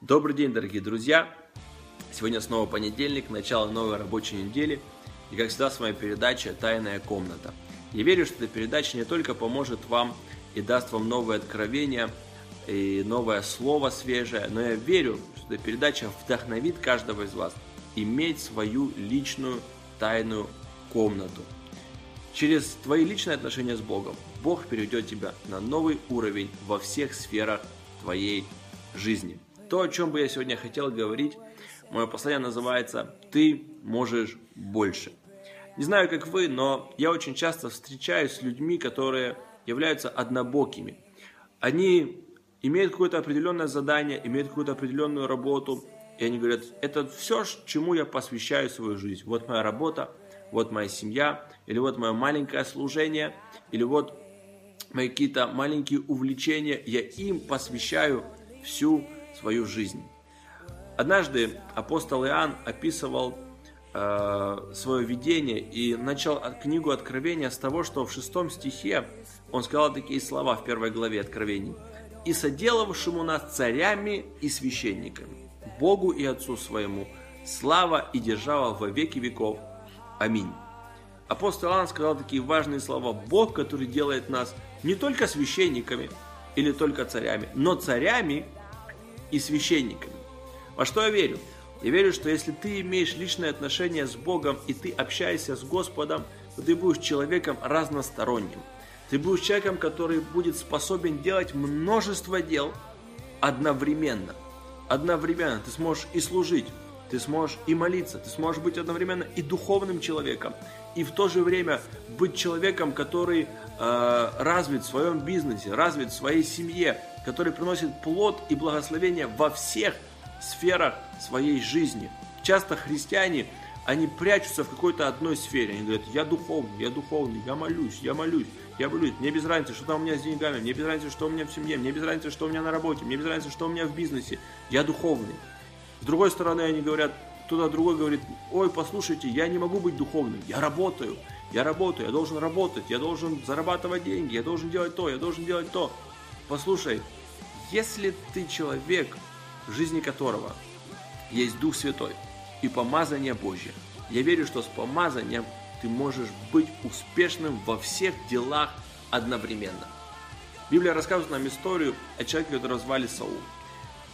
Добрый день, дорогие друзья! Сегодня снова понедельник, начало новой рабочей недели. И как всегда с вами передача «Тайная комната». Я верю, что эта передача не только поможет вам и даст вам новые откровения, и новое слово свежее, но я верю, что эта передача вдохновит каждого из вас иметь свою личную тайную комнату. Через твои личные отношения с Богом Бог переведет тебя на новый уровень во всех сферах твоей жизни. То, о чем бы я сегодня хотел говорить, мое послание называется «Ты можешь больше». Не знаю, как вы, но я очень часто встречаюсь с людьми, которые являются однобокими. Они имеют какое-то определенное задание, имеют какую-то определенную работу, и они говорят, это все, чему я посвящаю свою жизнь. Вот моя работа, вот моя семья, или вот мое маленькое служение, или вот мои какие-то маленькие увлечения, я им посвящаю всю свою жизнь. Однажды апостол Иоанн описывал э, свое видение и начал книгу Откровения с того, что в шестом стихе он сказал такие слова в первой главе Откровений. «И соделавшему нас царями и священниками, Богу и Отцу своему, слава и держава во веки веков. Аминь». Апостол Иоанн сказал такие важные слова. Бог, который делает нас не только священниками или только царями, но царями и священниками. Во что я верю? Я верю, что если ты имеешь личное отношение с Богом и ты общаешься с Господом, то ты будешь человеком разносторонним. Ты будешь человеком, который будет способен делать множество дел одновременно. Одновременно ты сможешь и служить, ты сможешь и молиться, ты сможешь быть одновременно и духовным человеком, и в то же время быть человеком, который э, развит в своем бизнесе, развит в своей семье, который приносит плод и благословение во всех сферах своей жизни. Часто христиане, они прячутся в какой-то одной сфере. Они говорят, я духовный, я духовный, я молюсь, я молюсь, я молюсь. Мне без разницы, что там у меня с деньгами, мне без разницы, что у меня в семье, мне без разницы, что у меня на работе, мне без разницы, что у меня в бизнесе. Я духовный. С другой стороны, они говорят, кто-то другой говорит, ой, послушайте, я не могу быть духовным, я работаю, я работаю, я должен работать, я должен зарабатывать деньги, я должен делать то, я должен делать то. Послушай, если ты человек, в жизни которого есть Дух Святой и помазание Божье, я верю, что с помазанием ты можешь быть успешным во всех делах одновременно. Библия рассказывает нам историю о человеке, которого звали Саул.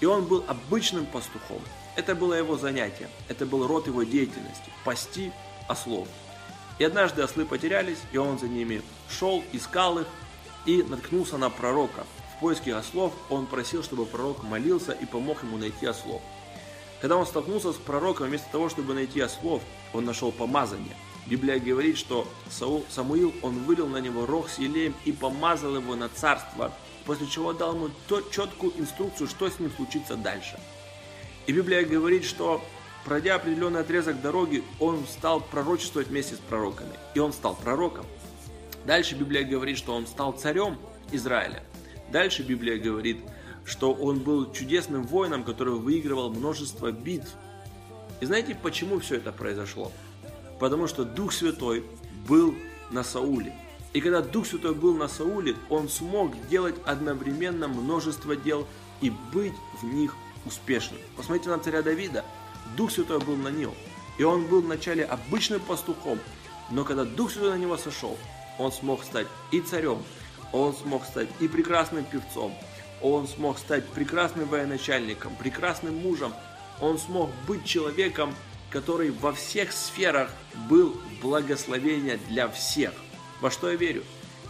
И он был обычным пастухом. Это было его занятие, это был род его деятельности – пасти ослов. И однажды ослы потерялись, и он за ними шел, искал их и наткнулся на пророка, в поиске ослов он просил, чтобы пророк молился и помог ему найти ослов. Когда он столкнулся с пророком, вместо того, чтобы найти ослов, он нашел помазание. Библия говорит, что Саул, Самуил, он вылил на него рог с елеем и помазал его на царство, после чего дал ему четкую инструкцию, что с ним случится дальше. И Библия говорит, что пройдя определенный отрезок дороги, он стал пророчествовать вместе с пророками. И он стал пророком. Дальше Библия говорит, что он стал царем Израиля. Дальше Библия говорит, что он был чудесным воином, который выигрывал множество битв. И знаете, почему все это произошло? Потому что Дух Святой был на Сауле. И когда Дух Святой был на Сауле, он смог делать одновременно множество дел и быть в них успешным. Посмотрите на царя Давида. Дух Святой был на нем. И он был вначале обычным пастухом. Но когда Дух Святой на него сошел, он смог стать и царем, он смог стать и прекрасным певцом, он смог стать прекрасным военачальником, прекрасным мужем, он смог быть человеком, который во всех сферах был благословение для всех. Во что я верю?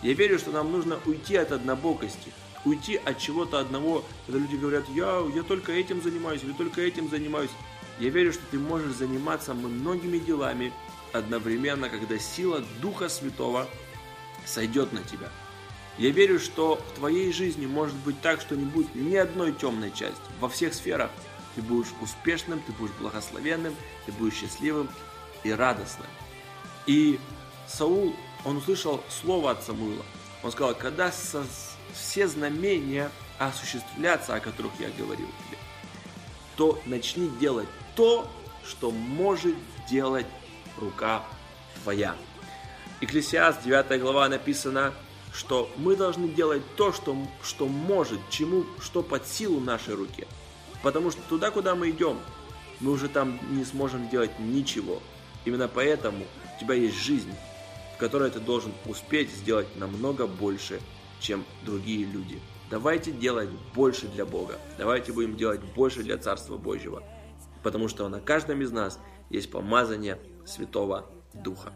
Я верю, что нам нужно уйти от однобокости, уйти от чего-то одного, когда люди говорят, я, я только этим занимаюсь, я только этим занимаюсь. Я верю, что ты можешь заниматься многими делами одновременно, когда сила Духа Святого сойдет на тебя. Я верю, что в твоей жизни может быть так, что не будет ни одной темной части. Во всех сферах ты будешь успешным, ты будешь благословенным, ты будешь счастливым и радостным. И Саул, он услышал слово от Самуила. Он сказал, когда со, все знамения осуществлятся, о которых я говорил тебе, то начни делать то, что может делать рука твоя. Экклесиаст 9 глава написано, что мы должны делать то, что, что может, чему, что под силу нашей руке. Потому что туда, куда мы идем, мы уже там не сможем делать ничего. Именно поэтому у тебя есть жизнь, в которой ты должен успеть сделать намного больше, чем другие люди. Давайте делать больше для Бога. Давайте будем делать больше для Царства Божьего. Потому что на каждом из нас есть помазание Святого Духа.